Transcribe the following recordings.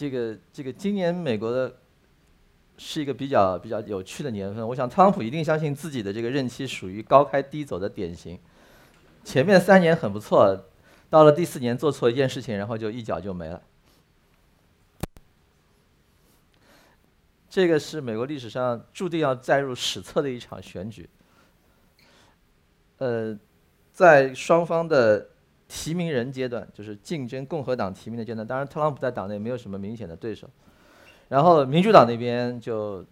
这个这个今年美国的是一个比较比较有趣的年份。我想特朗普一定相信自己的这个任期属于高开低走的典型。前面三年很不错，到了第四年做错一件事情，然后就一脚就没了。这个是美国历史上注定要载入史册的一场选举。呃，在双方的提名人阶段，就是竞争共和党提名的阶段，当然特朗普在党内没有什么明显的对手。然后民主党那边就，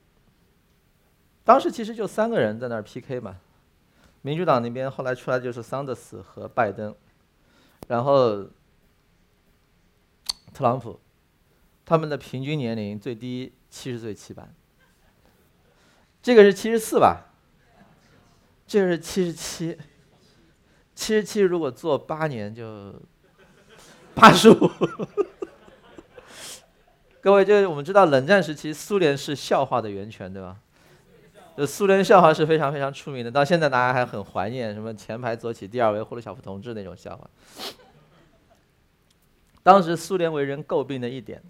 当时其实就三个人在那儿 PK 嘛。民主党那边后来出来就是桑德斯和拜登，然后特朗普，他们的平均年龄最低。七十岁七班，这个是七十四吧？这个是七十七，七十七如果做八年就八十五。各位，就是我们知道冷战时期苏联是笑话的源泉，对吧？就苏联笑话是非常非常出名的，到现在大家还很怀念什么前排左起第二位赫鲁晓夫同志那种笑话。当时苏联为人诟病的一点。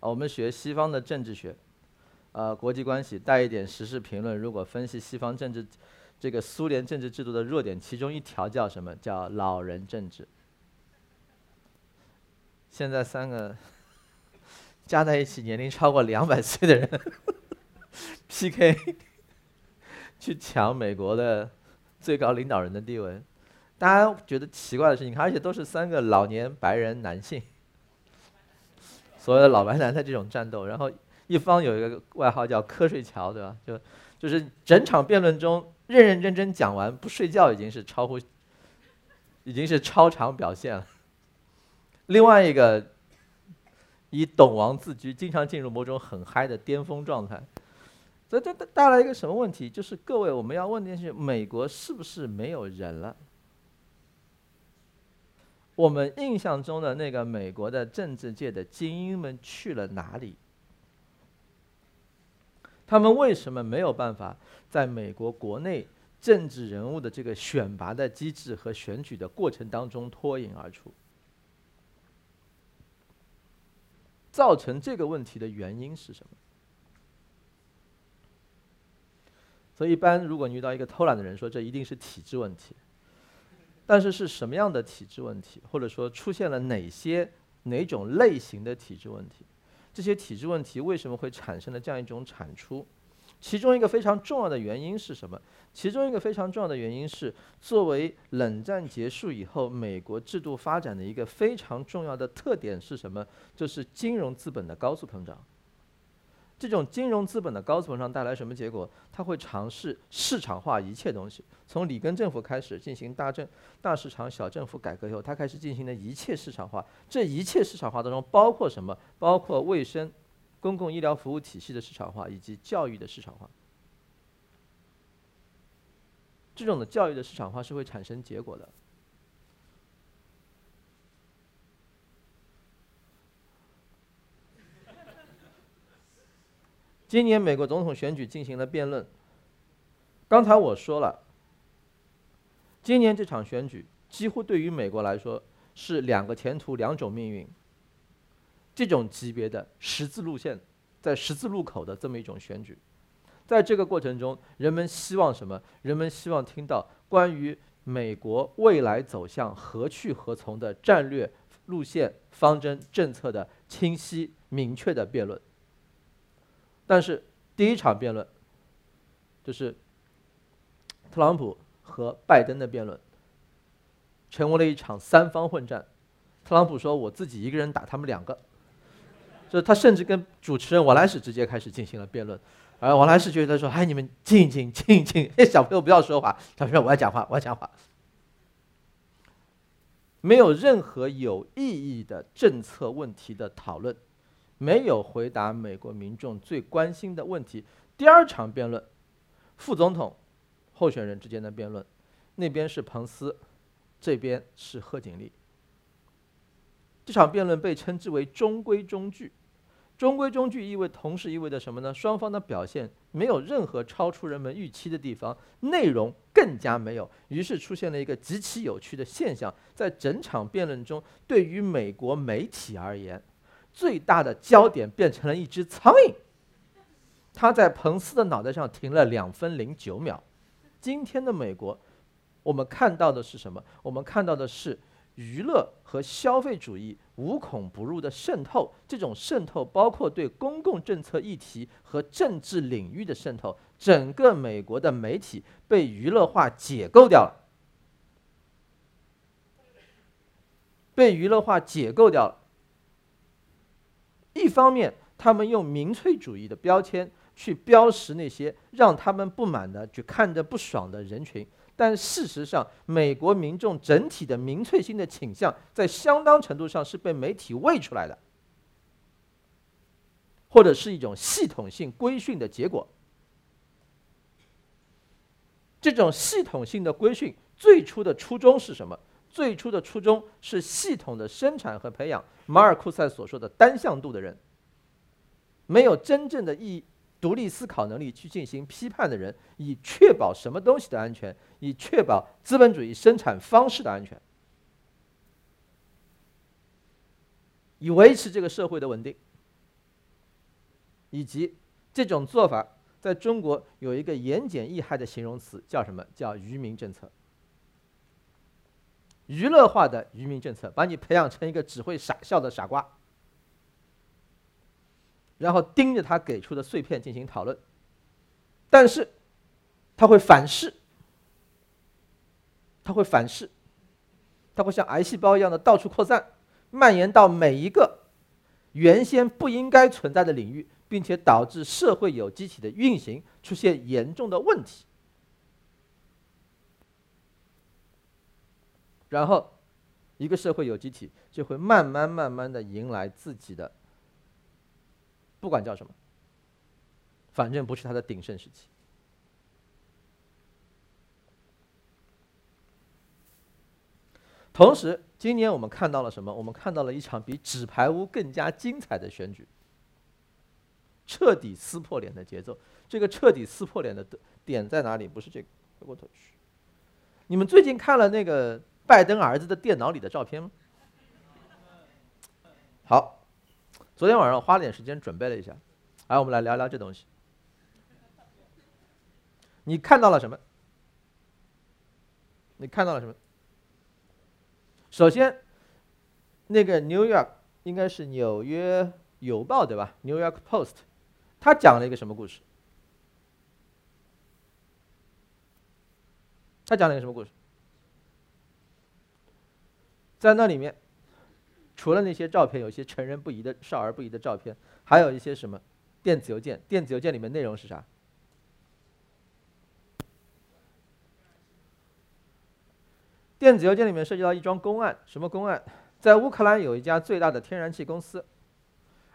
啊我们学西方的政治学，呃，国际关系带一点时事评论。如果分析西方政治，这个苏联政治制度的弱点，其中一条叫什么？叫老人政治。现在三个 加在一起年龄超过两百岁的人 PK，去抢美国的最高领导人的地位，大家觉得奇怪的事情，而且都是三个老年白人男性。所谓的老白男的这种战斗，然后一方有一个外号叫“瞌睡桥”，对吧？就就是整场辩论中认认真真讲完不睡觉已经是超乎，已经是超常表现了。另外一个以懂王自居，经常进入某种很嗨的巅峰状态，所以这带来一个什么问题？就是各位我们要问的是：美国是不是没有人了？我们印象中的那个美国的政治界的精英们去了哪里？他们为什么没有办法在美国国内政治人物的这个选拔的机制和选举的过程当中脱颖而出？造成这个问题的原因是什么？所以，一般如果你遇到一个偷懒的人，说这一定是体制问题。但是是什么样的体制问题，或者说出现了哪些哪种类型的体制问题？这些体制问题为什么会产生了这样一种产出？其中一个非常重要的原因是什么？其中一个非常重要的原因是，作为冷战结束以后美国制度发展的一个非常重要的特点是什么？就是金融资本的高速膨胀。这种金融资本的高速膨胀带来什么结果？它会尝试市场化一切东西。从里根政府开始进行大政、大市场、小政府改革以后，它开始进行的一切市场化。这一切市场化当中包括什么？包括卫生、公共医疗服务体系的市场化以及教育的市场化。这种的教育的市场化是会产生结果的。今年美国总统选举进行了辩论。刚才我说了，今年这场选举几乎对于美国来说是两个前途、两种命运。这种级别的十字路线，在十字路口的这么一种选举，在这个过程中，人们希望什么？人们希望听到关于美国未来走向何去何从的战略路线、方针、政策的清晰明确的辩论。但是第一场辩论，就是特朗普和拜登的辩论，成为了一场三方混战。特朗普说：“我自己一个人打他们两个。”就他甚至跟主持人王来使直接开始进行了辩论，而王来使觉得说：“哎，你们静一静，静一静，哎，小朋友不要说话。”他说：“我要讲话，我要讲话。”没有任何有意义的政策问题的讨论。没有回答美国民众最关心的问题。第二场辩论，副总统候选人之间的辩论，那边是彭斯，这边是贺锦丽。这场辩论被称之为中规中矩。中规中矩意味同时意味着什么呢？双方的表现没有任何超出人们预期的地方，内容更加没有。于是出现了一个极其有趣的现象，在整场辩论中，对于美国媒体而言。最大的焦点变成了一只苍蝇，它在彭斯的脑袋上停了两分零九秒。今天的美国，我们看到的是什么？我们看到的是娱乐和消费主义无孔不入的渗透。这种渗透包括对公共政策议题和政治领域的渗透。整个美国的媒体被娱乐化解构掉了。被娱乐化解构掉了。一方面，他们用民粹主义的标签去标识那些让他们不满的、去看着不爽的人群，但事实上，美国民众整体的民粹性的倾向，在相当程度上是被媒体喂出来的，或者是一种系统性规训的结果。这种系统性的规训最初的初衷是什么？最初的初衷是系统的生产和培养马尔库塞所说的单向度的人，没有真正的意义独立思考能力去进行批判的人，以确保什么东西的安全，以确保资本主义生产方式的安全，以维持这个社会的稳定，以及这种做法在中国有一个言简意赅的形容词，叫什么？叫愚民政策。娱乐化的愚民政策，把你培养成一个只会傻笑的傻瓜，然后盯着他给出的碎片进行讨论，但是他会反噬，他会反噬，他会像癌细胞一样的到处扩散，蔓延到每一个原先不应该存在的领域，并且导致社会有机体的运行出现严重的问题。然后，一个社会有机体就会慢慢慢慢的迎来自己的，不管叫什么，反正不是它的鼎盛时期。同时，今年我们看到了什么？我们看到了一场比纸牌屋更加精彩的选举，彻底撕破脸的节奏。这个彻底撕破脸的点在哪里？不是这个，回过头去。你们最近看了那个？拜登儿子的电脑里的照片吗？好，昨天晚上花了点时间准备了一下，来，我们来聊聊这东西。你看到了什么？你看到了什么？首先，那个 New York 应该是纽约邮报对吧？New York Post，他讲了一个什么故事？他讲了一个什么故事？在那里面，除了那些照片，有些成人不宜的、少儿不宜的照片，还有一些什么电子邮件？电子邮件里面内容是啥？电子邮件里面涉及到一桩公案，什么公案？在乌克兰有一家最大的天然气公司，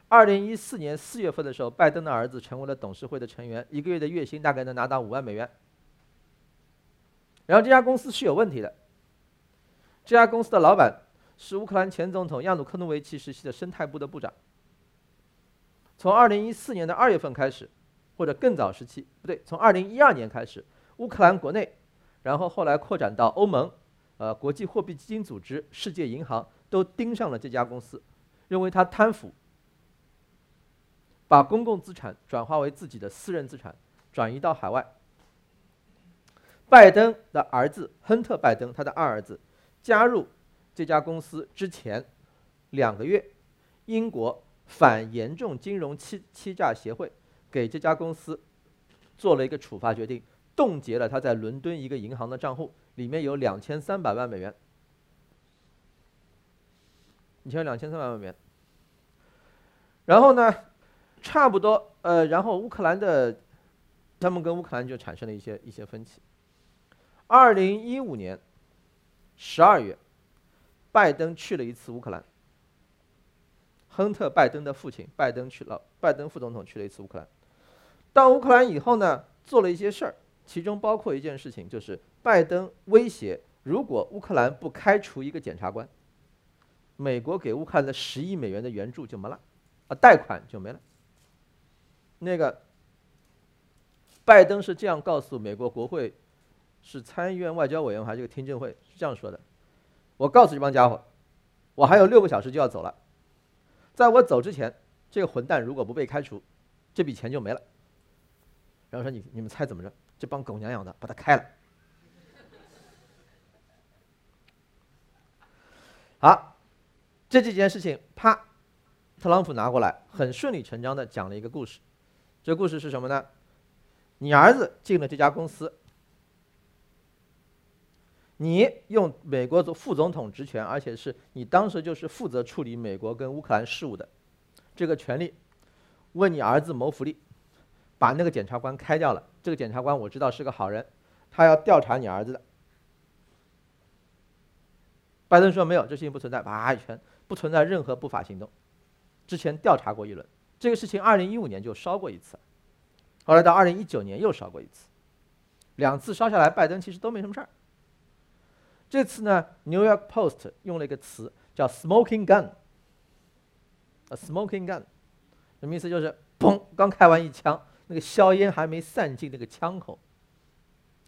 二零一四年四月份的时候，拜登的儿子成为了董事会的成员，一个月的月薪大概能拿到五万美元。然后这家公司是有问题的。这家公司的老板是乌克兰前总统亚努科诺维奇时期的生态部的部长。从2014年的二月份开始，或者更早时期，不对，从2012年开始，乌克兰国内，然后后来扩展到欧盟、呃国际货币基金组织、世界银行都盯上了这家公司，认为他贪腐，把公共资产转化为自己的私人资产，转移到海外。拜登的儿子亨特·拜登，他的二儿子。加入这家公司之前两个月，英国反严重金融欺欺诈协会给这家公司做了一个处罚决定，冻结了他在伦敦一个银行的账户，里面有两千三百万美元。你像两千三百万美元。然后呢，差不多呃，然后乌克兰的他们跟乌克兰就产生了一些一些分歧。二零一五年。十二月，拜登去了一次乌克兰。亨特·拜登的父亲拜登去了，拜登副总统去了一次乌克兰。到乌克兰以后呢，做了一些事儿，其中包括一件事情，就是拜登威胁，如果乌克兰不开除一个检察官，美国给乌克兰的十亿美元的援助就没了，啊，贷款就没了。那个，拜登是这样告诉美国国会。是参议院外交委员会这个听证会是这样说的：“我告诉这帮家伙，我还有六个小时就要走了。在我走之前，这个混蛋如果不被开除，这笔钱就没了。然后说你你们猜怎么着？这帮狗娘养的把他开了。好，这几件事情，啪，特朗普拿过来，很顺理成章的讲了一个故事。这故事是什么呢？你儿子进了这家公司，你用美国的副总统职权，而且是你当时就是负责处理美国跟乌克兰事务的这个权利，为你儿子谋福利，把那个检察官开掉了。这个检察官我知道是个好人，他要调查你儿子的。拜登说没有，这事情不存在，啪一拳，不存在任何不法行动。之前调查过一轮。这个事情，二零一五年就烧过一次，后来到二零一九年又烧过一次，两次烧下来，拜登其实都没什么事儿。这次呢，《New York Post》用了一个词叫 “smoking gun”，啊，“smoking gun”，什么意思？就是砰，刚开完一枪，那个硝烟还没散尽那个枪口。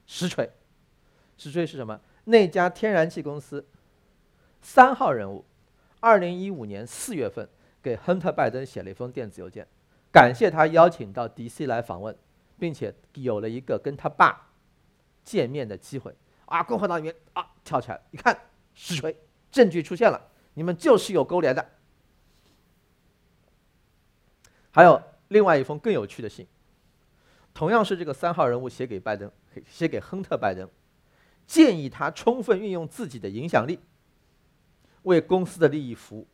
实锤，实锤是什么？那家天然气公司三号人物，二零一五年四月份。给亨特·拜登写了一封电子邮件，感谢他邀请到 D.C. 来访问，并且有了一个跟他爸见面的机会。啊，共和党里面啊跳起来，一看实锤，证据出现了，你们就是有勾连的。还有另外一封更有趣的信，同样是这个三号人物写给拜登，写给亨特·拜登，建议他充分运用自己的影响力，为公司的利益服务。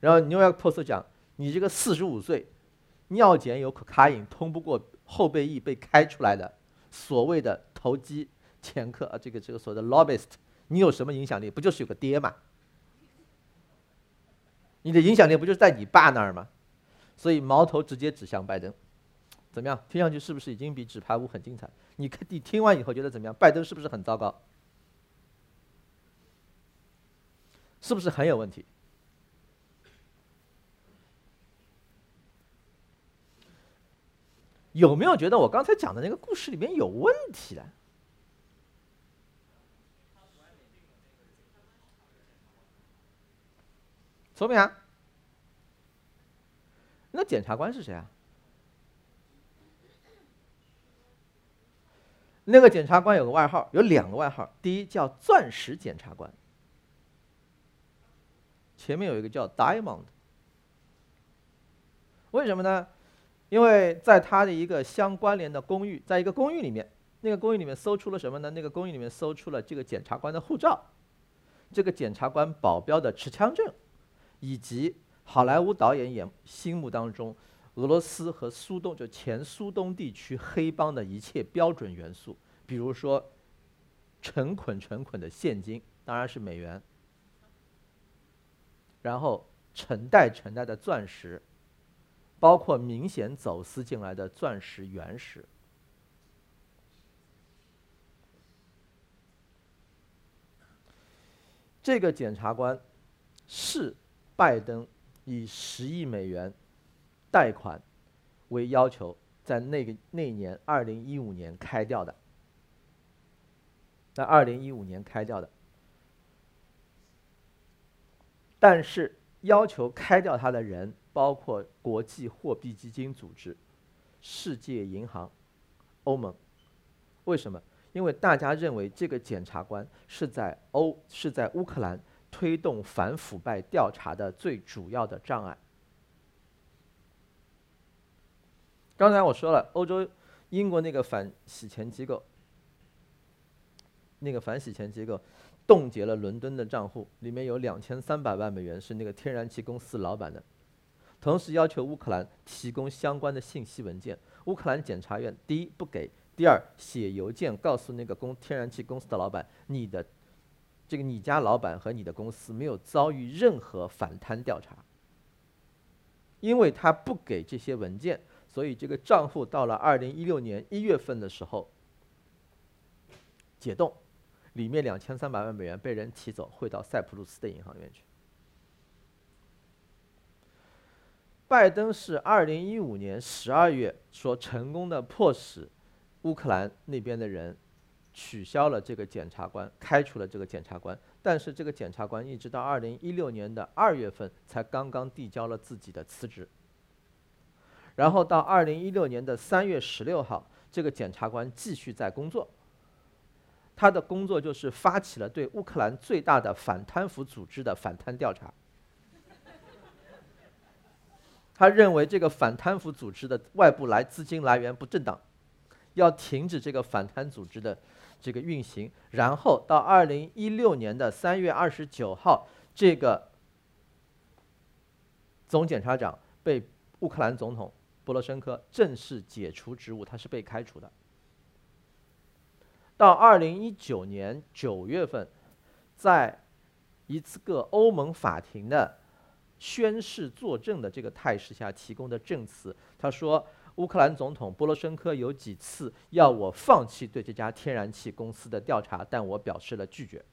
然后《New York Post》讲，你这个四十五岁，尿检有可卡因，通不过后备役被开出来的所谓的投机掮客啊，这个这个所谓的 lobbyist，你有什么影响力？不就是有个爹吗？你的影响力不就是在你爸那儿吗？所以矛头直接指向拜登，怎么样？听上去是不是已经比纸牌屋很精彩？你看你听完以后觉得怎么样？拜登是不是很糟糕？是不是很有问题？有没有觉得我刚才讲的那个故事里面有问题的？聪明啊！那检察官是谁啊？那个检察官有个外号，有两个外号。第一叫“钻石检察官”，前面有一个叫 “Diamond”。为什么呢？因为在他的一个相关联的公寓，在一个公寓里面，那个公寓里面搜出了什么呢？那个公寓里面搜出了这个检察官的护照，这个检察官保镖的持枪证，以及好莱坞导演眼心目当中俄罗斯和苏东就前苏东地区黑帮的一切标准元素，比如说成捆成捆的现金，当然是美元，然后成袋成袋的钻石。包括明显走私进来的钻石原石。这个检察官是拜登以十亿美元贷款为要求，在那个那年二零一五年开掉的，在二零一五年开掉的，但是要求开掉他的人。包括国际货币基金组织、世界银行、欧盟，为什么？因为大家认为这个检察官是在欧是在乌克兰推动反腐败调查的最主要的障碍。刚才我说了，欧洲、英国那个反洗钱机构，那个反洗钱机构冻结了伦敦的账户，里面有两千三百万美元是那个天然气公司老板的。同时要求乌克兰提供相关的信息文件。乌克兰检察院第一不给，第二写邮件告诉那个公天然气公司的老板，你的这个你家老板和你的公司没有遭遇任何反贪调查。因为他不给这些文件，所以这个账户到了二零一六年一月份的时候解冻，里面两千三百万美元被人提走，汇到塞浦路斯的银行里面去。拜登是二零一五年十二月说成功的迫使乌克兰那边的人取消了这个检察官，开除了这个检察官。但是这个检察官一直到二零一六年的二月份才刚刚递交了自己的辞职。然后到二零一六年的三月十六号，这个检察官继续在工作。他的工作就是发起了对乌克兰最大的反贪腐组织的反贪调查。他认为这个反贪腐组织的外部来资金来源不正当，要停止这个反贪组织的这个运行。然后到二零一六年的三月二十九号，这个总检察长被乌克兰总统波罗申科正式解除职务，他是被开除的。到二零一九年九月份，在一次个欧盟法庭的宣誓作证的这个态势下提供的证词，他说，乌克兰总统波罗申科有几次要我放弃对这家天然气公司的调查，但我表示了拒绝。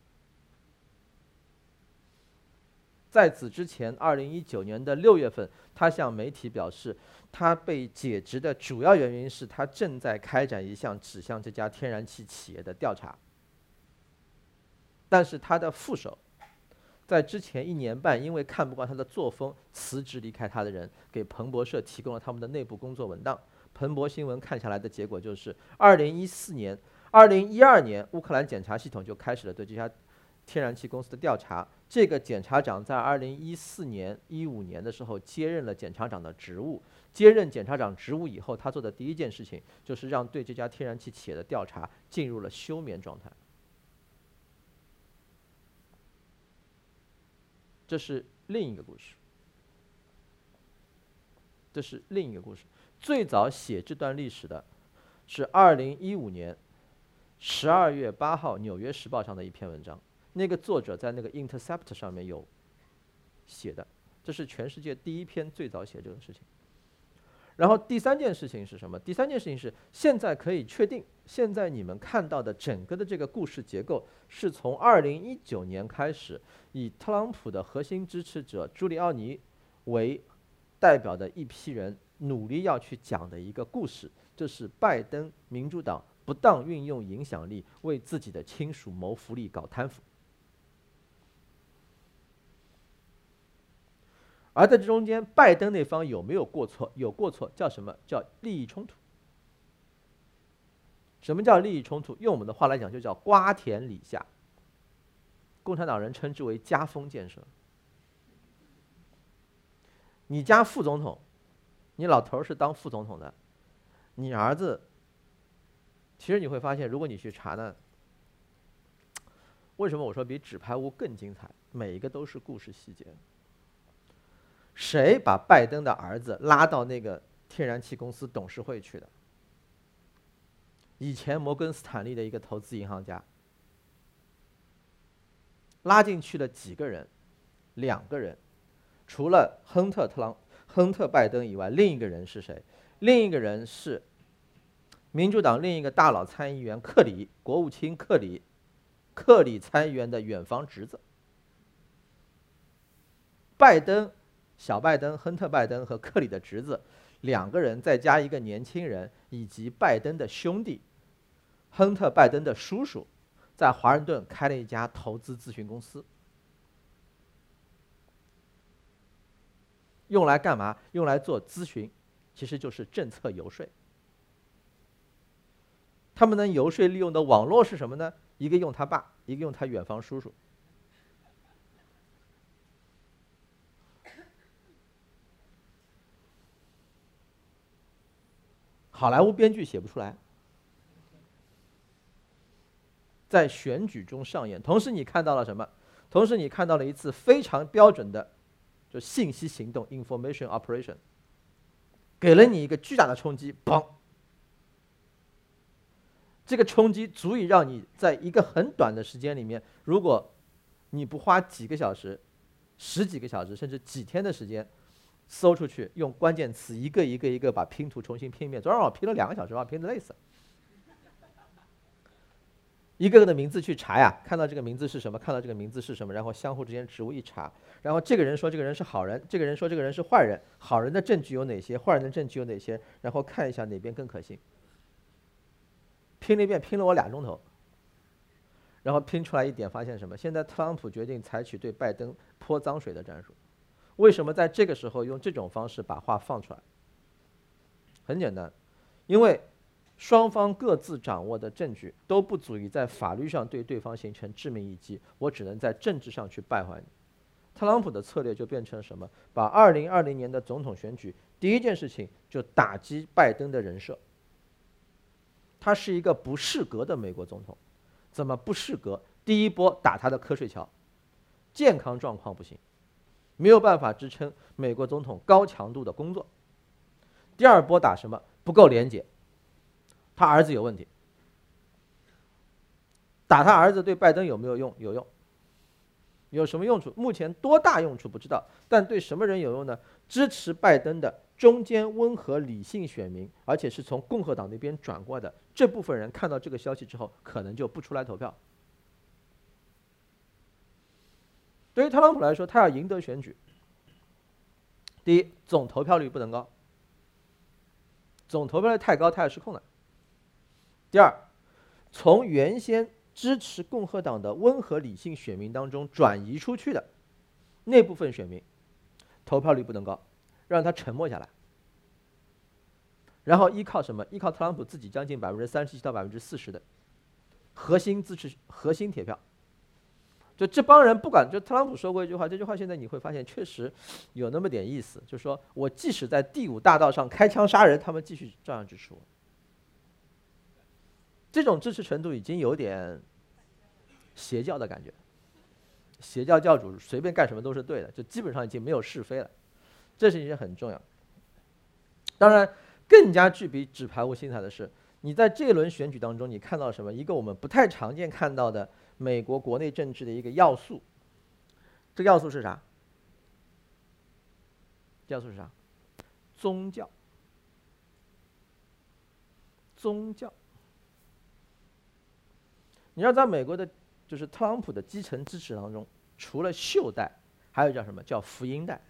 在此之前，二零一九年的六月份，他向媒体表示，他被解职的主要原因是他正在开展一项指向这家天然气企业的调查。但是他的副手，在之前一年半因为看不惯他的作风辞职离开他的人，给彭博社提供了他们的内部工作文档。彭博新闻看下来的结果就是，二零一四年、二零一二年，乌克兰检察系统就开始了对这家。天然气公司的调查，这个检察长在二零一四年、一五年的时候接任了检察长的职务。接任检察长职务以后，他做的第一件事情就是让对这家天然气企业的调查进入了休眠状态。这是另一个故事。这是另一个故事。最早写这段历史的，是二零一五年十二月八号《纽约时报》上的一篇文章。那个作者在那个《Intercept》上面有写的，这是全世界第一篇最早写这个事情。然后第三件事情是什么？第三件事情是现在可以确定，现在你们看到的整个的这个故事结构，是从二零一九年开始，以特朗普的核心支持者朱利奥尼为代表的一批人努力要去讲的一个故事。这是拜登民主党不当运用影响力，为自己的亲属谋福利、搞贪腐。而在这中间，拜登那方有没有过错？有过错，叫什么叫利益冲突？什么叫利益冲突？用我们的话来讲，就叫瓜田李下。共产党人称之为家风建设。你家副总统，你老头是当副总统的，你儿子，其实你会发现，如果你去查呢，为什么我说比纸牌屋更精彩？每一个都是故事细节。谁把拜登的儿子拉到那个天然气公司董事会去的？以前摩根斯坦利的一个投资银行家，拉进去了几个人？两个人，除了亨特特朗、亨特拜登以外，另一个人是谁？另一个人是民主党另一个大佬参议员克里，国务卿克里，克里参议员的远房侄子。拜登。小拜登、亨特·拜登和克里的侄子两个人，再加一个年轻人，以及拜登的兄弟亨特·拜登的叔叔，在华盛顿开了一家投资咨询公司，用来干嘛？用来做咨询，其实就是政策游说。他们能游说利用的网络是什么呢？一个用他爸，一个用他远房叔叔。好莱坞编剧写不出来，在选举中上演。同时，你看到了什么？同时，你看到了一次非常标准的，就信息行动 （information operation），给了你一个巨大的冲击，嘣！这个冲击足以让你在一个很短的时间里面，如果你不花几个小时、十几个小时，甚至几天的时间。搜出去，用关键词一个一个一个把拼图重新拼一遍。昨晚我拼了两个小时，把拼的累死了。一个个的名字去查呀，看到这个名字是什么，看到这个名字是什么，然后相互之间职务一查，然后这个人说这个人是好人，这个人说这个人是坏人，好人的证据有哪些，坏人的证据有哪些，然后看一下哪边更可信。拼了一遍，拼了我俩钟头。然后拼出来一点，发现什么？现在特朗普决定采取对拜登泼脏水的战术。为什么在这个时候用这种方式把话放出来？很简单，因为双方各自掌握的证据都不足以在法律上对对方形成致命一击，我只能在政治上去败坏你。特朗普的策略就变成什么？把二零二零年的总统选举第一件事情就打击拜登的人设。他是一个不适格的美国总统，怎么不适格？第一波打他的瞌睡桥，健康状况不行。没有办法支撑美国总统高强度的工作。第二波打什么？不够廉洁，他儿子有问题。打他儿子对拜登有没有用？有用。有什么用处？目前多大用处不知道，但对什么人有用呢？支持拜登的中间温和理性选民，而且是从共和党那边转过来的这部分人，看到这个消息之后，可能就不出来投票。对于特朗普来说，他要赢得选举，第一，总投票率不能高，总投票率太高，他要失控了。第二，从原先支持共和党的温和理性选民当中转移出去的那部分选民，投票率不能高，让他沉默下来，然后依靠什么？依靠特朗普自己将近百分之三十七到百分之四十的核心支持、核心铁票。就这帮人不管，就特朗普说过一句话，这句话现在你会发现确实有那么点意思，就是说我即使在第五大道上开枪杀人，他们继续照样支持我。这种支持程度已经有点邪教的感觉，邪教教主随便干什么都是对的，就基本上已经没有是非了，这是一件很重要。当然，更加具备纸牌屋心态的是，你在这轮选举当中，你看到什么？一个我们不太常见看到的。美国国内政治的一个要素，这个要素是啥？要素是啥？宗教。宗教。你要在美国的，就是特朗普的基层支持当中，除了袖带，还有叫什么叫福音带，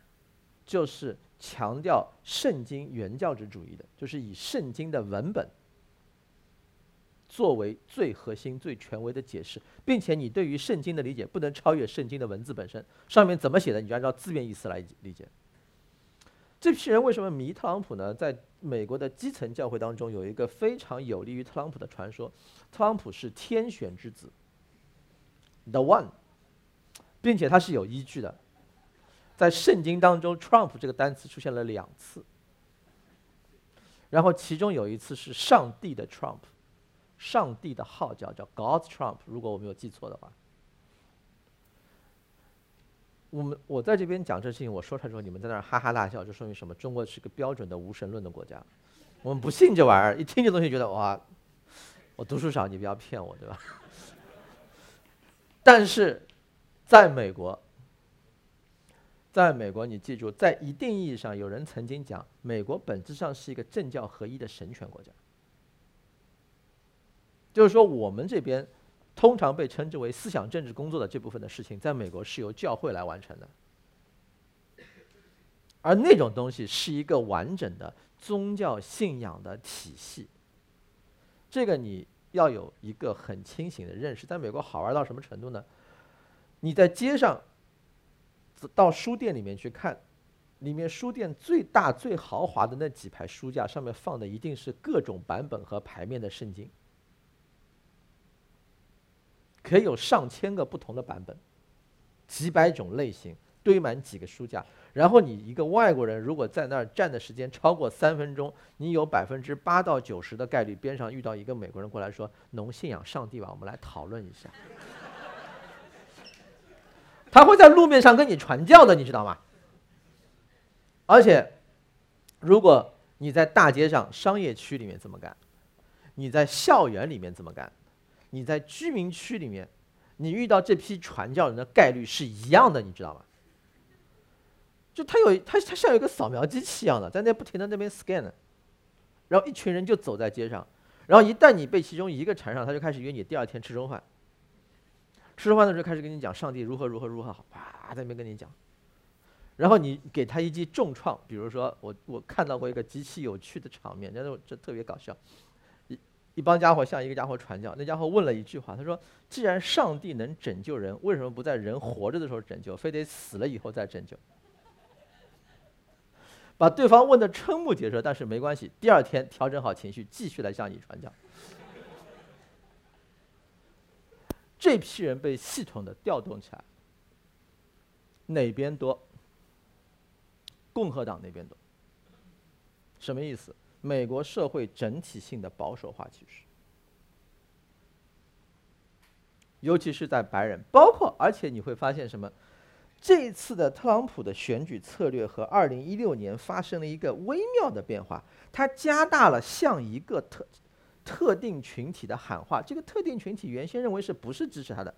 就是强调圣经原教旨主义的，就是以圣经的文本。作为最核心、最权威的解释，并且你对于圣经的理解不能超越圣经的文字本身，上面怎么写的，你就按照字面意思来理解。这批人为什么迷特朗普呢？在美国的基层教会当中，有一个非常有利于特朗普的传说：特朗普是天选之子，the one，并且他是有依据的，在圣经当中，Trump 这个单词出现了两次，然后其中有一次是上帝的 Trump。上帝的号角叫 God's Trump，如果我没有记错的话。我们我在这边讲这事情，我说出来之后，你们在那儿哈哈大笑，就说明什么？中国是个标准的无神论的国家。我们不信这玩意儿，一听这东西觉得哇，我读书少，你不要骗我，对吧？但是，在美国，在美国，你记住，在一定意义上，有人曾经讲，美国本质上是一个政教合一的神权国家。就是说，我们这边通常被称之为思想政治工作的这部分的事情，在美国是由教会来完成的，而那种东西是一个完整的宗教信仰的体系。这个你要有一个很清醒的认识。在美国好玩到什么程度呢？你在街上到书店里面去看，里面书店最大最豪华的那几排书架上面放的一定是各种版本和牌面的圣经。可以有上千个不同的版本，几百种类型堆满几个书架，然后你一个外国人如果在那儿站的时间超过三分钟，你有百分之八到九十的概率边上遇到一个美国人过来说：“侬信仰上帝吧？我们来讨论一下。”他会在路面上跟你传教的，你知道吗？而且，如果你在大街上、商业区里面这么干，你在校园里面这么干。你在居民区里面，你遇到这批传教人的概率是一样的，你知道吗？就他有他他像有一个扫描机器一样的，在那不停的那边 scan，然后一群人就走在街上，然后一旦你被其中一个缠上，他就开始约你第二天吃中饭。吃中饭的时候开始跟你讲上帝如何如何如何好，啪在那边跟你讲，然后你给他一记重创，比如说我我看到过一个极其有趣的场面，真的这特别搞笑。一帮家伙向一个家伙传教，那家伙问了一句话，他说：“既然上帝能拯救人，为什么不在人活着的时候拯救，非得死了以后再拯救？”把对方问的瞠目结舌，但是没关系，第二天调整好情绪，继续来向你传教。这批人被系统的调动起来，哪边多？共和党那边多。什么意思？美国社会整体性的保守化趋势，尤其是在白人，包括而且你会发现什么？这一次的特朗普的选举策略和二零一六年发生了一个微妙的变化，它加大了向一个特特定群体的喊话。这个特定群体原先认为是不是支持他的？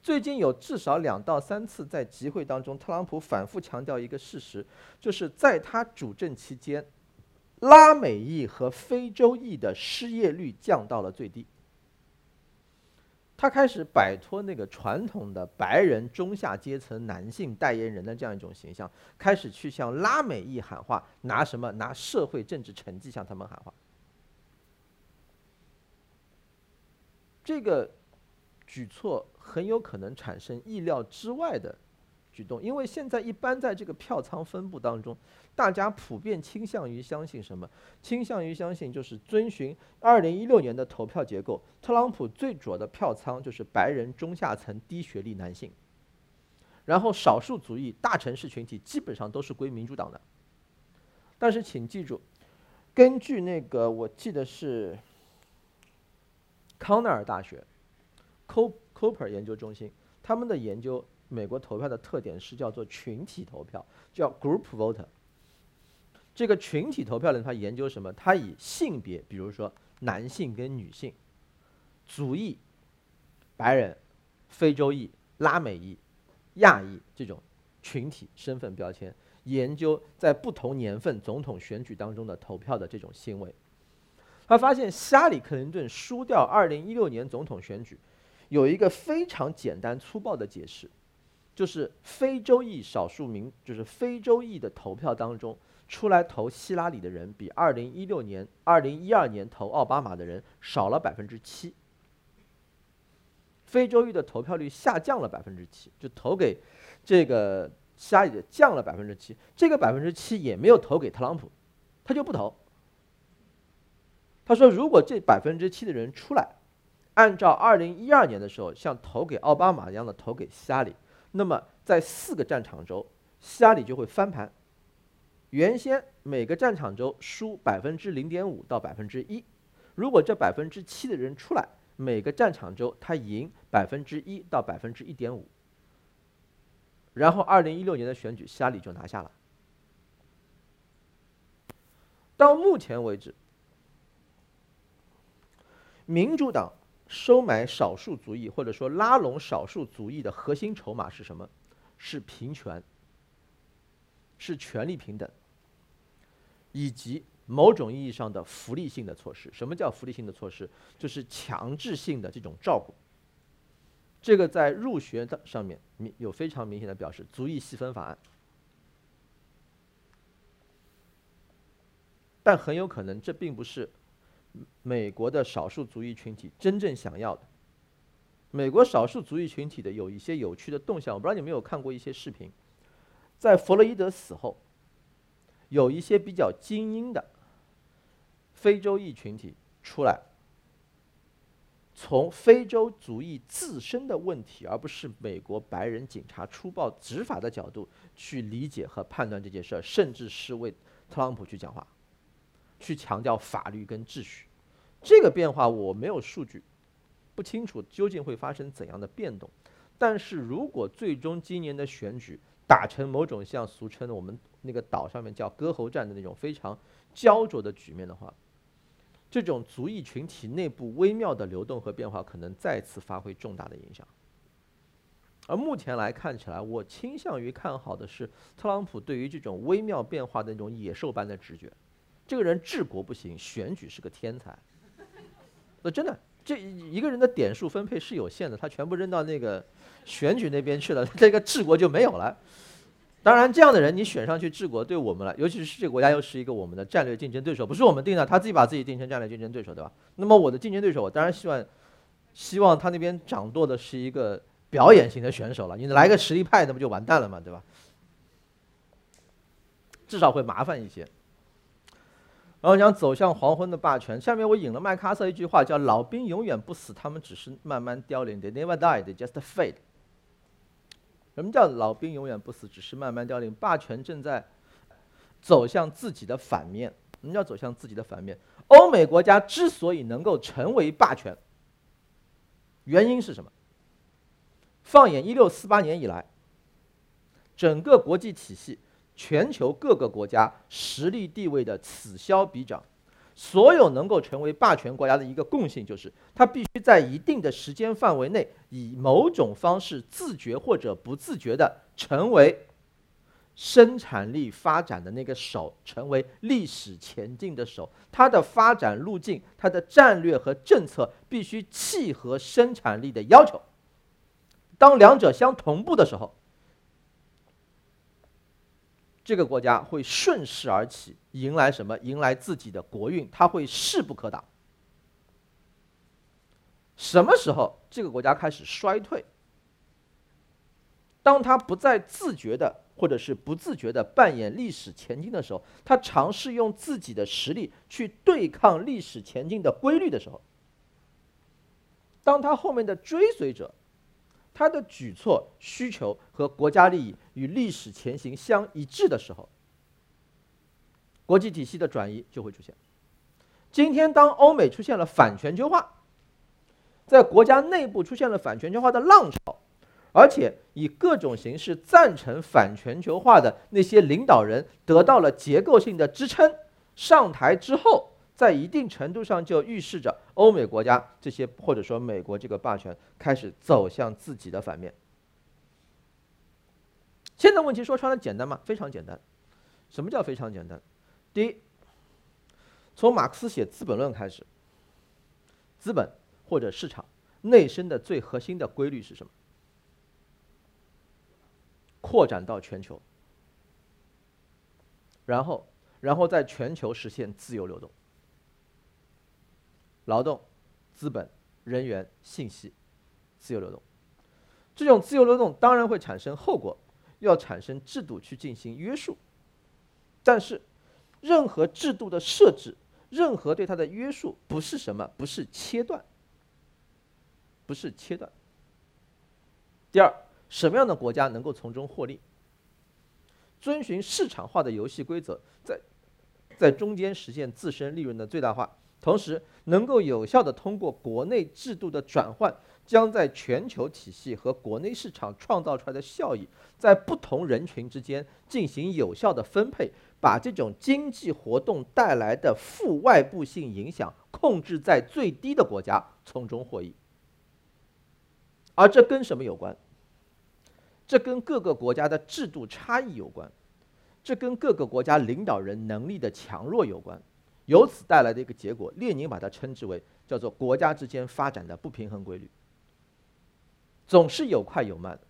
最近有至少两到三次在集会当中，特朗普反复强调一个事实，就是在他主政期间。拉美裔和非洲裔的失业率降到了最低。他开始摆脱那个传统的白人中下阶层男性代言人的这样一种形象，开始去向拉美裔喊话，拿什么？拿社会政治成绩向他们喊话。这个举措很有可能产生意料之外的。举动，因为现在一般在这个票仓分布当中，大家普遍倾向于相信什么？倾向于相信就是遵循二零一六年的投票结构，特朗普最主要的票仓就是白人中下层低学历男性，然后少数族裔大城市群体基本上都是归民主党的。但是请记住，根据那个我记得是康奈尔大学，Cooper 研究中心他们的研究。美国投票的特点是叫做群体投票，叫 group voter。这个群体投票呢，它研究什么？它以性别，比如说男性跟女性、族裔、白人、非洲裔、拉美裔、亚裔这种群体身份标签，研究在不同年份总统选举当中的投票的这种行为。他发现，希拉里·克林顿输掉2016年总统选举，有一个非常简单粗暴的解释。就是非洲裔少数民，就是非洲裔的投票当中，出来投希拉里的人比二零一六年、二零一二年投奥巴马的人少了百分之七。非洲裔的投票率下降了百分之七，就投给这个希拉里降了百分之七。这个百分之七也没有投给特朗普，他就不投。他说，如果这百分之七的人出来，按照二零一二年的时候像投给奥巴马一样的投给希拉里。那么，在四个战场州，希拉里就会翻盘。原先每个战场州输百分之零点五到百分之一，如果这百分之七的人出来，每个战场州他赢百分之一到百分之一点五。然后，二零一六年的选举，希拉里就拿下了。到目前为止，民主党。收买少数族裔，或者说拉拢少数族裔的核心筹码是什么？是平权，是权力平等，以及某种意义上的福利性的措施。什么叫福利性的措施？就是强制性的这种照顾。这个在入学的上面明有非常明显的表示，族裔细分法案。但很有可能这并不是。美国的少数族裔群体真正想要的，美国少数族裔群体的有一些有趣的动向，我不知道你有没有看过一些视频。在弗洛伊德死后，有一些比较精英的非洲裔群体出来，从非洲族裔自身的问题，而不是美国白人警察粗暴执法的角度去理解和判断这件事儿，甚至是为特朗普去讲话。去强调法律跟秩序，这个变化我没有数据，不清楚究竟会发生怎样的变动。但是如果最终今年的选举打成某种像俗称的我们那个岛上面叫割喉战的那种非常焦灼的局面的话，这种族裔群体内部微妙的流动和变化可能再次发挥重大的影响。而目前来看起来，我倾向于看好的是特朗普对于这种微妙变化的那种野兽般的直觉。这个人治国不行，选举是个天才。那真的，这一个人的点数分配是有限的，他全部扔到那个选举那边去了，这个治国就没有了。当然，这样的人你选上去治国，对我们来，尤其是这个国家又是一个我们的战略竞争对手，不是我们定的，他自己把自己定成战略竞争对手，对吧？那么我的竞争对手，我当然希望，希望他那边掌舵的是一个表演型的选手了。你来个实力派，那不就完蛋了嘛，对吧？至少会麻烦一些。然后讲走向黄昏的霸权，下面我引了麦克阿瑟一句话，叫“老兵永远不死，他们只是慢慢凋零，they never die, they just fade。”什么叫老兵永远不死，只是慢慢凋零？霸权正在走向自己的反面。什么叫走向自己的反面？欧美国家之所以能够成为霸权，原因是什么？放眼一六四八年以来，整个国际体系。全球各个国家实力地位的此消彼长，所有能够成为霸权国家的一个共性就是，它必须在一定的时间范围内，以某种方式自觉或者不自觉地成为生产力发展的那个手，成为历史前进的手。它的发展路径、它的战略和政策必须契合生产力的要求。当两者相同步的时候。这个国家会顺势而起，迎来什么？迎来自己的国运，它会势不可挡。什么时候这个国家开始衰退？当他不再自觉的，或者是不自觉的扮演历史前进的时候，他尝试用自己的实力去对抗历史前进的规律的时候，当他后面的追随者。他的举措、需求和国家利益与历史前行相一致的时候，国际体系的转移就会出现。今天，当欧美出现了反全球化，在国家内部出现了反全球化的浪潮，而且以各种形式赞成反全球化的那些领导人得到了结构性的支撑，上台之后。在一定程度上，就预示着欧美国家这些，或者说美国这个霸权开始走向自己的反面。现在问题说穿了简单吗？非常简单。什么叫非常简单？第一，从马克思写《资本论》开始，资本或者市场内生的最核心的规律是什么？扩展到全球，然后，然后在全球实现自由流动。劳动、资本、人员、信息，自由流动。这种自由流动当然会产生后果，要产生制度去进行约束。但是，任何制度的设置，任何对它的约束，不是什么，不是切断，不是切断。第二，什么样的国家能够从中获利？遵循市场化的游戏规则，在在中间实现自身利润的最大化。同时，能够有效地通过国内制度的转换，将在全球体系和国内市场创造出来的效益，在不同人群之间进行有效的分配，把这种经济活动带来的负外部性影响控制在最低的国家从中获益。而这跟什么有关？这跟各个国家的制度差异有关，这跟各个国家领导人能力的强弱有关。由此带来的一个结果，列宁把它称之为叫做国家之间发展的不平衡规律，总是有快有慢的。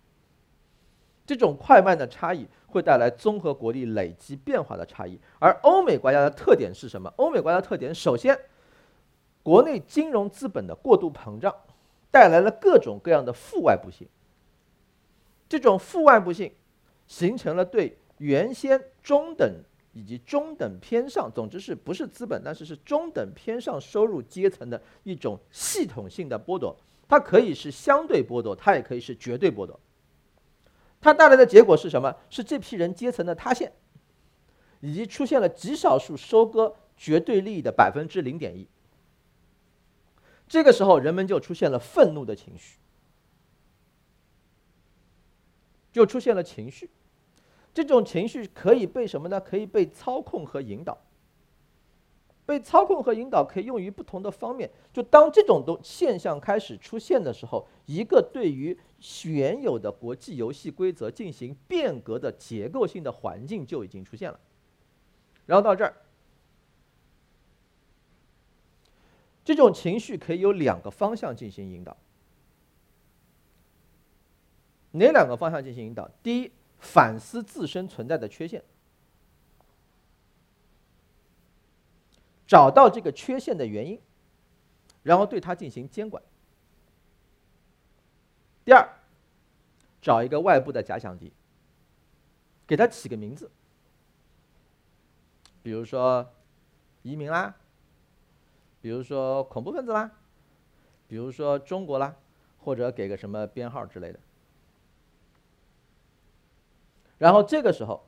这种快慢的差异会带来综合国力累积变化的差异。而欧美国家的特点是什么？欧美国家的特点，首先，国内金融资本的过度膨胀，带来了各种各样的负外部性。这种负外部性，形成了对原先中等。以及中等偏上，总之是不是资本，但是是中等偏上收入阶层的一种系统性的剥夺。它可以是相对剥夺，它也可以是绝对剥夺。它带来的结果是什么？是这批人阶层的塌陷，以及出现了极少数收割绝对利益的百分之零点一。这个时候，人们就出现了愤怒的情绪，就出现了情绪。这种情绪可以被什么呢？可以被操控和引导。被操控和引导可以用于不同的方面。就当这种都现象开始出现的时候，一个对于原有的国际游戏规则进行变革的结构性的环境就已经出现了。然后到这儿，这种情绪可以有两个方向进行引导。哪两个方向进行引导？第一。反思自身存在的缺陷，找到这个缺陷的原因，然后对它进行监管。第二，找一个外部的假想敌，给他起个名字，比如说移民啦，比如说恐怖分子啦，比如说中国啦，或者给个什么编号之类的。然后这个时候，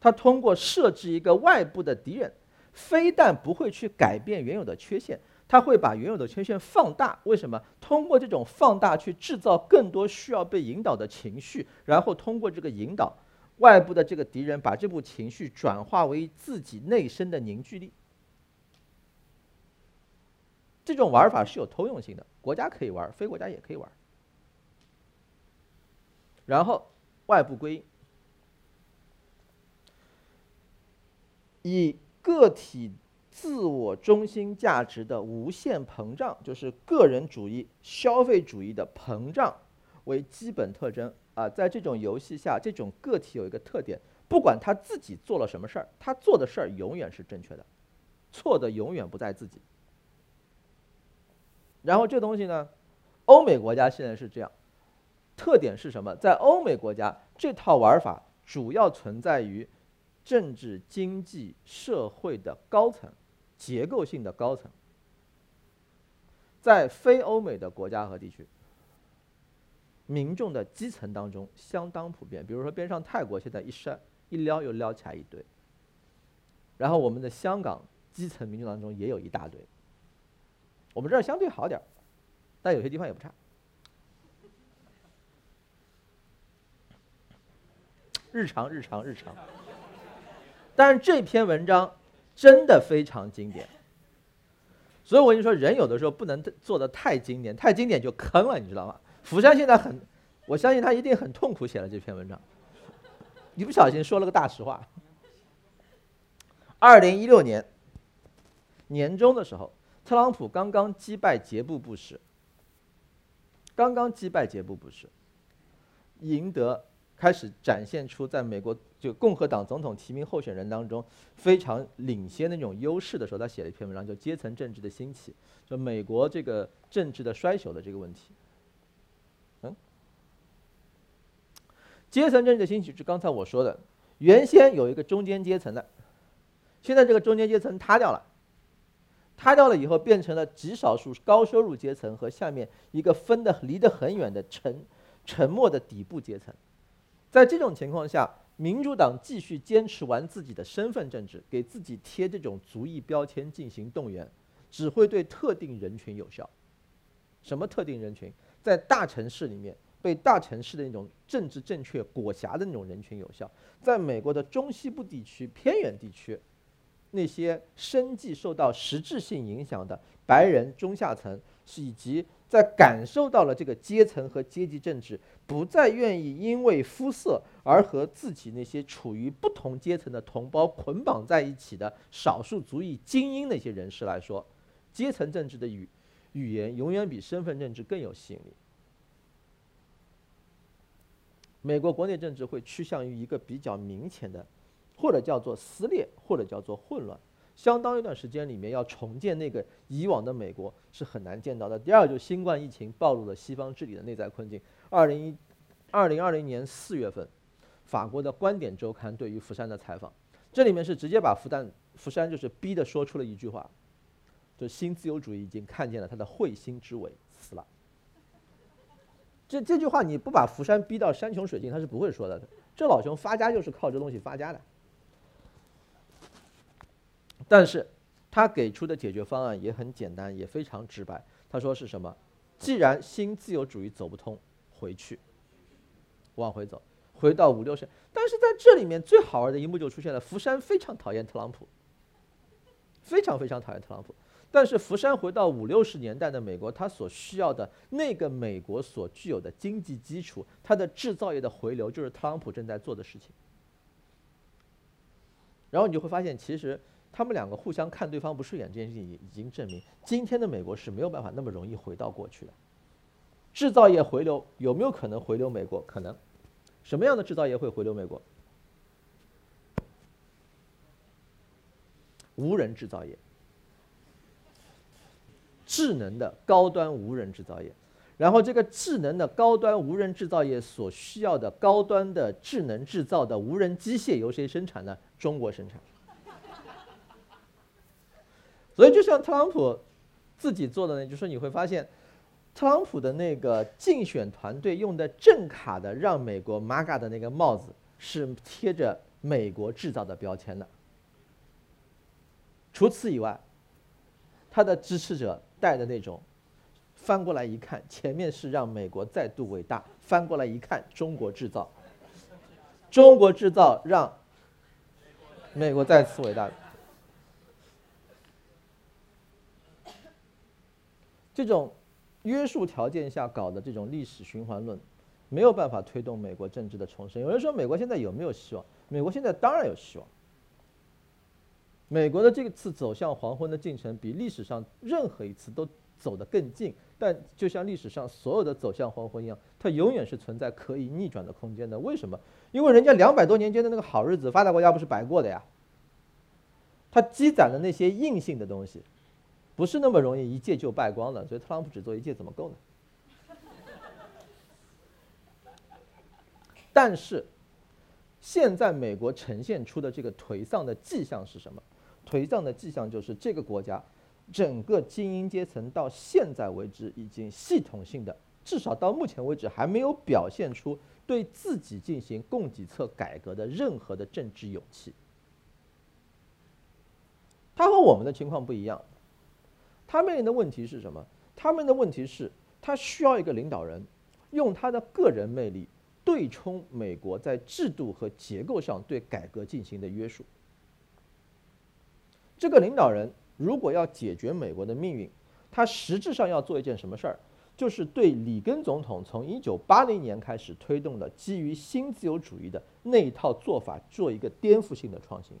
他通过设置一个外部的敌人，非但不会去改变原有的缺陷。他会把原有的缺陷放大，为什么？通过这种放大去制造更多需要被引导的情绪，然后通过这个引导，外部的这个敌人把这部情绪转化为自己内生的凝聚力。这种玩法是有通用性的，国家可以玩，非国家也可以玩。然后外部归因，以个体。自我中心价值的无限膨胀，就是个人主义、消费主义的膨胀为基本特征啊。在这种游戏下，这种个体有一个特点：不管他自己做了什么事儿，他做的事儿永远是正确的，错的永远不在自己。然后这东西呢，欧美国家现在是这样，特点是什么？在欧美国家，这套玩法主要存在于政治、经济、社会的高层。结构性的高层，在非欧美的国家和地区，民众的基层当中相当普遍。比如说，边上泰国现在一筛一撩又撩起来一堆，然后我们的香港基层民众当中也有一大堆。我们这儿相对好点儿，但有些地方也不差。日常，日常，日常。但是这篇文章。真的非常经典，所以我跟你说，人有的时候不能做的太经典，太经典就坑了，你知道吗？福山现在很，我相信他一定很痛苦写了这篇文章，一不小心说了个大实话。二零一六年年中的时候，特朗普刚刚击败杰布·布什，刚刚击败杰布·布什，赢得。开始展现出在美国就共和党总统提名候选人当中非常领先的那种优势的时候，他写了一篇文章，叫《阶层政治的兴起》，就美国这个政治的衰朽的这个问题。嗯，阶层政治的兴起是刚才我说的，原先有一个中间阶层的，现在这个中间阶层塌掉了，塌掉了以后变成了极少数高收入阶层和下面一个分的离得很远的沉沉默的底部阶层。在这种情况下，民主党继续坚持玩自己的身份政治，给自己贴这种族裔标签进行动员，只会对特定人群有效。什么特定人群？在大城市里面被大城市的那种政治正确裹挟的那种人群有效。在美国的中西部地区、偏远地区，那些生计受到实质性影响的白人中下层，以及。在感受到了这个阶层和阶级政治不再愿意因为肤色而和自己那些处于不同阶层的同胞捆绑在一起的少数族裔精英那些人士来说，阶层政治的语语言永远比身份政治更有吸引力。美国国内政治会趋向于一个比较明显的，或者叫做撕裂，或者叫做混乱。相当一段时间里面，要重建那个以往的美国是很难见到的。第二，就新冠疫情暴露了西方治理的内在困境。二零一，二零二零年四月份，法国的观点周刊对于福山的采访，这里面是直接把福山福山就是逼的说出了一句话，就新自由主义已经看见了他的彗星之尾死了。这这句话你不把福山逼到山穷水尽，他是不会说的。这老兄发家就是靠这东西发家的。但是，他给出的解决方案也很简单，也非常直白。他说是什么？既然新自由主义走不通，回去，往回走，回到五六十。但是在这里面最好玩的一幕就出现了：福山非常讨厌特朗普，非常非常讨厌特朗普。但是福山回到五六十年代的美国，他所需要的那个美国所具有的经济基础，它的制造业的回流，就是特朗普正在做的事情。然后你就会发现，其实。他们两个互相看对方不顺眼这件事情已已经证明，今天的美国是没有办法那么容易回到过去的。制造业回流有没有可能回流美国？可能，什么样的制造业会回流美国？无人制造业，智能的高端无人制造业。然后，这个智能的高端无人制造业所需要的高端的智能制造的无人机械由谁生产呢？中国生产。所以，就像特朗普自己做的呢，就是你会发现，特朗普的那个竞选团队用的正卡的让美国 MAGA 的那个帽子是贴着美国制造的标签的。除此以外，他的支持者戴的那种，翻过来一看，前面是让美国再度伟大，翻过来一看，中国制造，中国制造让美国再次伟大。这种约束条件下搞的这种历史循环论，没有办法推动美国政治的重生。有人说，美国现在有没有希望？美国现在当然有希望。美国的这次走向黄昏的进程，比历史上任何一次都走得更近。但就像历史上所有的走向黄昏一样，它永远是存在可以逆转的空间的。为什么？因为人家两百多年间的那个好日子，发达国家不是白过的呀。它积攒了那些硬性的东西。不是那么容易一届就败光的，所以特朗普只做一届怎么够呢？但是，现在美国呈现出的这个颓丧的迹象是什么？颓丧的迹象就是这个国家整个精英阶层到现在为止已经系统性的，至少到目前为止还没有表现出对自己进行供给侧改革的任何的政治勇气。他和我们的情况不一样。他面临的问题是什么？他们的问题是，他需要一个领导人，用他的个人魅力对冲美国在制度和结构上对改革进行的约束。这个领导人如果要解决美国的命运，他实质上要做一件什么事儿？就是对里根总统从一九八零年开始推动的基于新自由主义的那一套做法做一个颠覆性的创新，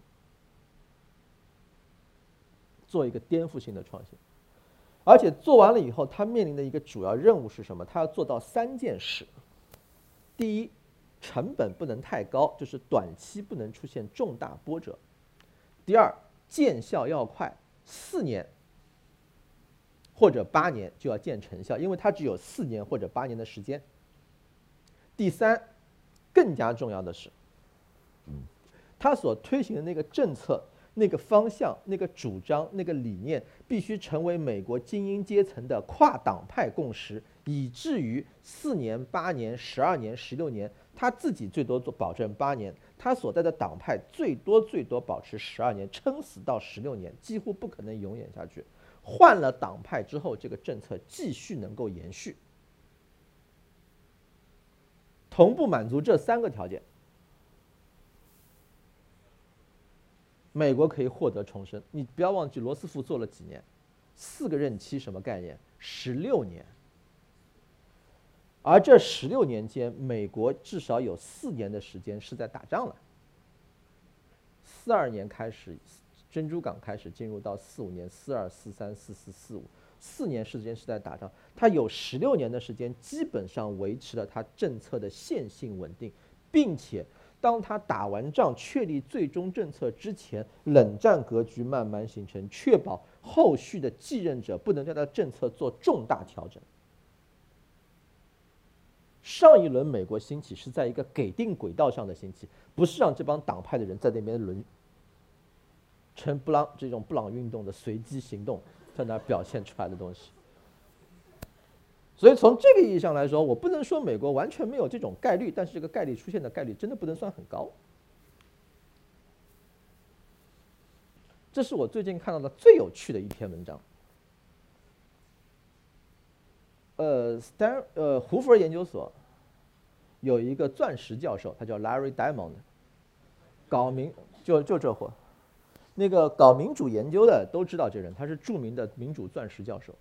做一个颠覆性的创新。而且做完了以后，他面临的一个主要任务是什么？他要做到三件事：第一，成本不能太高，就是短期不能出现重大波折；第二，见效要快，四年或者八年就要见成效，因为他只有四年或者八年的时间；第三，更加重要的是，他所推行的那个政策。那个方向、那个主张、那个理念，必须成为美国精英阶层的跨党派共识，以至于四年、八年、十二年、十六年，他自己最多做保证八年，他所在的党派最多最多保持十二年，撑死到十六年，几乎不可能永远下去。换了党派之后，这个政策继续能够延续，同步满足这三个条件。美国可以获得重生。你不要忘记，罗斯福做了几年，四个任期，什么概念？十六年。而这十六年间，美国至少有四年的时间是在打仗了。四二年开始，珍珠港开始进入到四五年，四二、四三、四四、四五，四年时间是在打仗。他有十六年的时间，基本上维持了他政策的线性稳定，并且。当他打完仗、确立最终政策之前，冷战格局慢慢形成，确保后续的继任者不能对他的政策做重大调整。上一轮美国兴起是在一个给定轨道上的兴起，不是让这帮党派的人在那边轮，成布朗这种布朗运动的随机行动，在那表现出来的东西。所以从这个意义上来说，我不能说美国完全没有这种概率，但是这个概率出现的概率真的不能算很高。这是我最近看到的最有趣的一篇文章。呃，Stan 呃，胡佛研究所有一个钻石教授，他叫 Larry Diamond，搞民就就这货，那个搞民主研究的都知道这人，他是著名的民主钻石教授。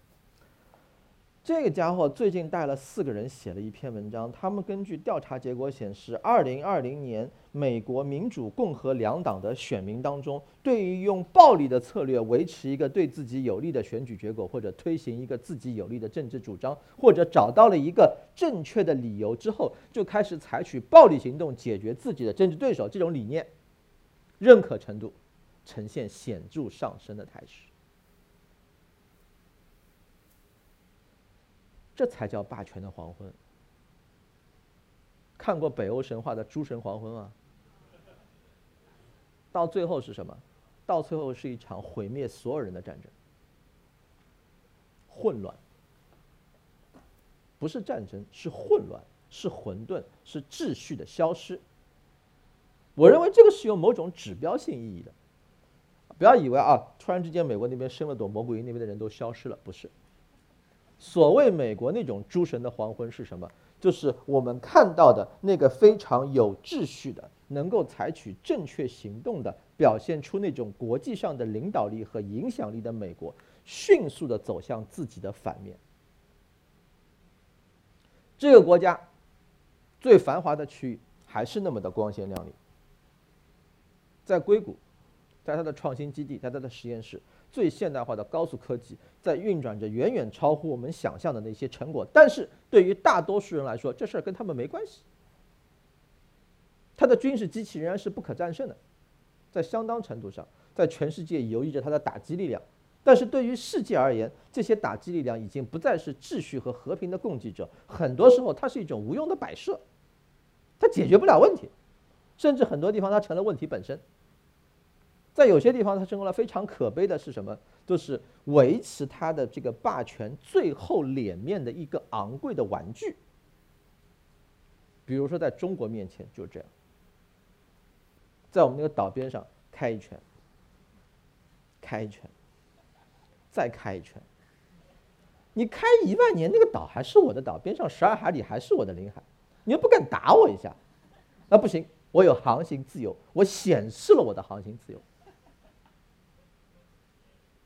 这个家伙最近带了四个人写了一篇文章，他们根据调查结果显示，二零二零年美国民主共和两党的选民当中，对于用暴力的策略维持一个对自己有利的选举结果，或者推行一个自己有利的政治主张，或者找到了一个正确的理由之后，就开始采取暴力行动解决自己的政治对手，这种理念，认可程度呈现显著上升的态势。这才叫霸权的黄昏。看过北欧神话的诸神黄昏吗？到最后是什么？到最后是一场毁灭所有人的战争。混乱，不是战争，是混乱，是混沌，是秩序的消失。我认为这个是有某种指标性意义的。不要以为啊，突然之间美国那边生了朵蘑菇云，那边的人都消失了，不是。所谓美国那种诸神的黄昏是什么？就是我们看到的那个非常有秩序的、能够采取正确行动的、表现出那种国际上的领导力和影响力的美国，迅速的走向自己的反面。这个国家最繁华的区域还是那么的光鲜亮丽，在硅谷，在它的创新基地，在它的实验室。最现代化的高速科技在运转着，远远超乎我们想象的那些成果。但是对于大多数人来说，这事儿跟他们没关系。他的军事机器仍然是不可战胜的，在相当程度上，在全世界游移着他的打击力量。但是对于世界而言，这些打击力量已经不再是秩序和和平的供给者，很多时候它是一种无用的摆设，它解决不了问题，甚至很多地方它成了问题本身。在有些地方，它成为了非常可悲的是什么？就是维持它的这个霸权最后脸面的一个昂贵的玩具。比如说，在中国面前就这样，在我们那个岛边上开一拳，开一拳，再开一拳。你开一万年，那个岛还是我的岛，边上十二海里还是我的领海，你又不敢打我一下，那不行，我有航行自由，我显示了我的航行自由。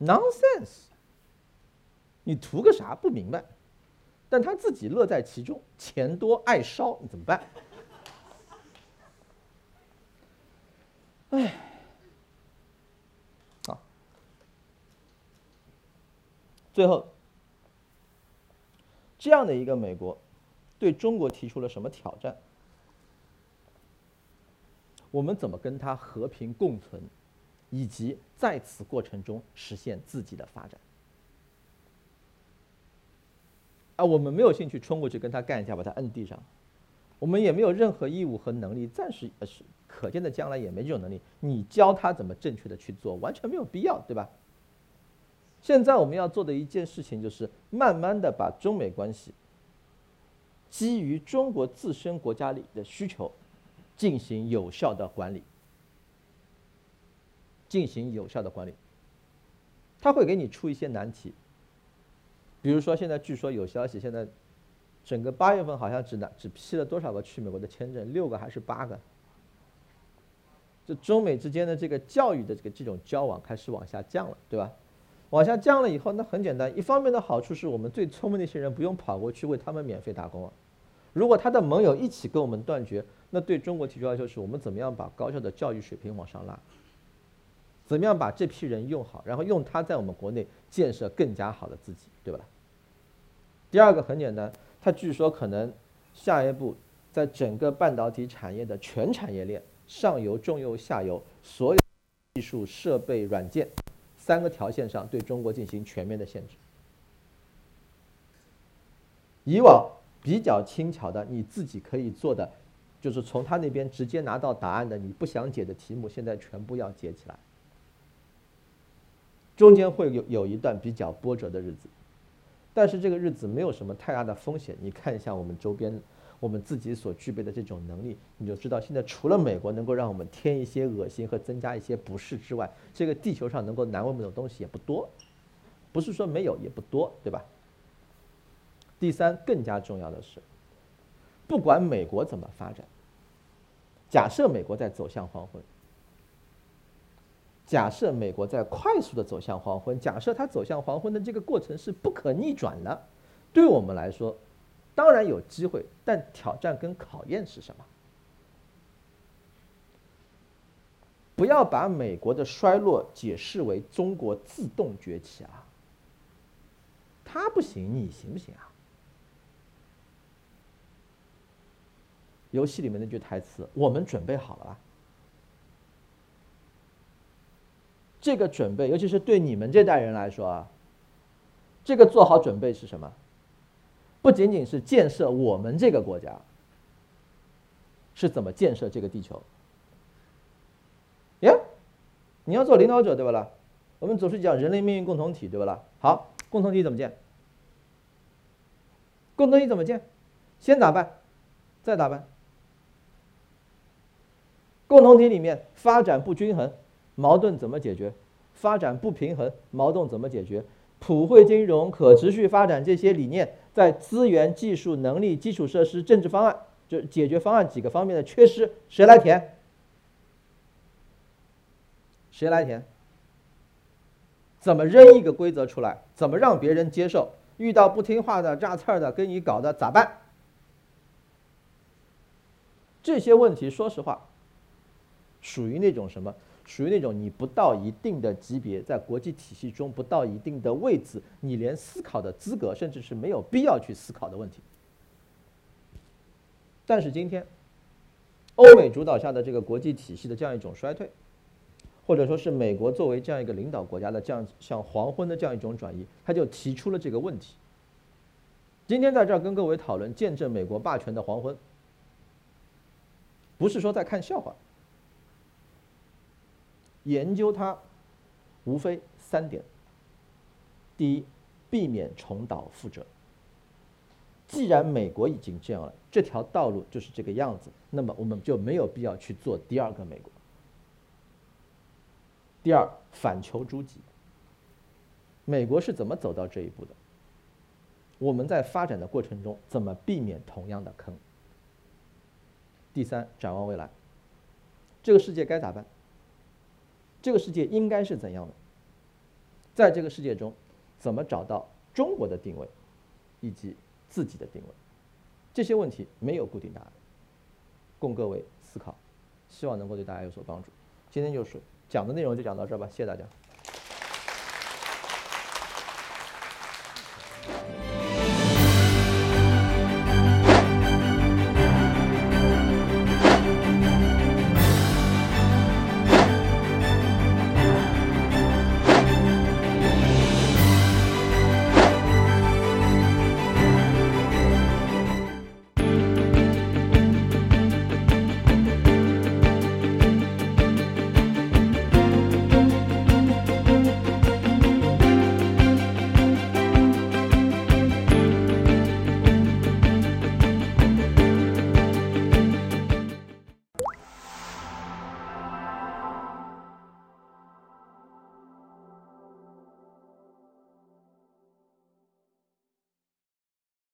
Nonsense！你图个啥？不明白。但他自己乐在其中，钱多爱烧，你怎么办？哎，好，最后，这样的一个美国，对中国提出了什么挑战？我们怎么跟他和平共存？以及在此过程中实现自己的发展，啊，我们没有兴趣冲过去跟他干一架，把他摁地上，我们也没有任何义务和能力，暂时呃是可见的将来也没这种能力。你教他怎么正确的去做，完全没有必要，对吧？现在我们要做的一件事情就是慢慢的把中美关系基于中国自身国家里的需求进行有效的管理。进行有效的管理，他会给你出一些难题。比如说，现在据说有消息，现在整个八月份好像只拿只批了多少个去美国的签证？六个还是八个？这中美之间的这个教育的这个这种交往开始往下降了，对吧？往下降了以后，那很简单，一方面的好处是我们最聪明那些人不用跑过去为他们免费打工啊。如果他的盟友一起跟我们断绝，那对中国提出要求是我们怎么样把高校的教育水平往上拉？怎么样把这批人用好，然后用他在我们国内建设更加好的自己，对吧？第二个很简单，他据说可能下一步在整个半导体产业的全产业链上游、中游、下游所有技术、设备、软件三个条线上对中国进行全面的限制。以往比较轻巧的，你自己可以做的，就是从他那边直接拿到答案的，你不想解的题目，现在全部要解起来。中间会有有一段比较波折的日子，但是这个日子没有什么太大的风险。你看一下我们周边，我们自己所具备的这种能力，你就知道现在除了美国能够让我们添一些恶心和增加一些不适之外，这个地球上能够难为我们的东西也不多，不是说没有也不多，对吧？第三，更加重要的是，不管美国怎么发展，假设美国在走向黄昏。假设美国在快速的走向黄昏，假设它走向黄昏的这个过程是不可逆转的，对我们来说，当然有机会，但挑战跟考验是什么？不要把美国的衰落解释为中国自动崛起啊！他不行，你行不行啊？游戏里面那句台词：“我们准备好了吧？”这个准备，尤其是对你们这代人来说啊，这个做好准备是什么？不仅仅是建设我们这个国家，是怎么建设这个地球？呀，你要做领导者对吧啦？我们总是讲人类命运共同体对吧啦？好，共同体怎么建？共同体怎么建？先打败，再打败。共同体里面发展不均衡，矛盾怎么解决？发展不平衡，矛盾怎么解决？普惠金融、可持续发展这些理念，在资源、技术、能力、基础设施、政治方案，就解决方案几个方面的缺失，谁来填？谁来填？怎么扔一个规则出来？怎么让别人接受？遇到不听话的、炸刺儿的、跟你搞的咋办？这些问题，说实话。属于那种什么？属于那种你不到一定的级别，在国际体系中不到一定的位置，你连思考的资格，甚至是没有必要去思考的问题。但是今天，欧美主导下的这个国际体系的这样一种衰退，或者说是美国作为这样一个领导国家的这样像黄昏的这样一种转移，他就提出了这个问题。今天在这儿跟各位讨论见证美国霸权的黄昏，不是说在看笑话。研究它，无非三点：第一，避免重蹈覆辙。既然美国已经这样了，这条道路就是这个样子，那么我们就没有必要去做第二个美国。第二，反求诸己。美国是怎么走到这一步的？我们在发展的过程中怎么避免同样的坑？第三，展望未来，这个世界该咋办？这个世界应该是怎样的？在这个世界中，怎么找到中国的定位，以及自己的定位？这些问题没有固定答案，供各位思考，希望能够对大家有所帮助。今天就是讲的内容就讲到这儿吧，谢谢大家。